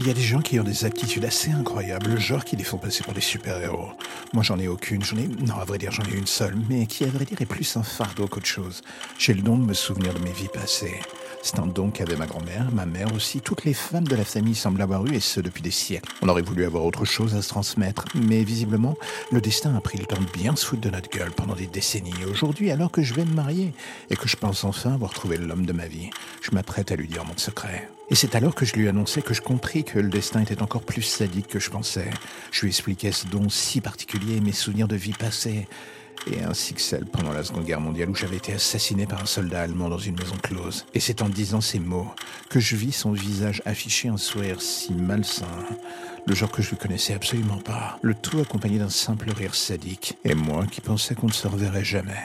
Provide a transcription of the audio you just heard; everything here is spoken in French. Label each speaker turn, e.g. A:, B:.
A: Il y a des gens qui ont des aptitudes assez incroyables, le genre qui les font passer pour des super-héros. Moi, j'en ai aucune, j'en ai, non, à vrai dire, j'en ai une seule, mais qui, à vrai dire, est plus un fardeau qu'autre chose. J'ai le don de me souvenir de mes vies passées. C'est un don qu'avait ma grand-mère, ma mère aussi, toutes les femmes de la famille semblent avoir eu, et ce depuis des siècles. On aurait voulu avoir autre chose à se transmettre, mais visiblement, le destin a pris le temps de bien se foutre de notre gueule pendant des décennies. Et aujourd'hui, alors que je vais me marier, et que je pense enfin avoir trouvé l'homme de ma vie, je m'apprête à lui dire mon secret. Et c'est alors que je lui annonçais que je compris que le destin était encore plus sadique que je pensais. Je lui expliquais ce don si particulier, mes souvenirs de vie passée, et ainsi que celle pendant la Seconde Guerre mondiale où j'avais été assassiné par un soldat allemand dans une maison close. Et c'est en disant ces mots que je vis son visage afficher un sourire si malsain, le genre que je ne connaissais absolument pas, le tout accompagné d'un simple rire sadique, et moi qui pensais qu'on ne se reverrait jamais.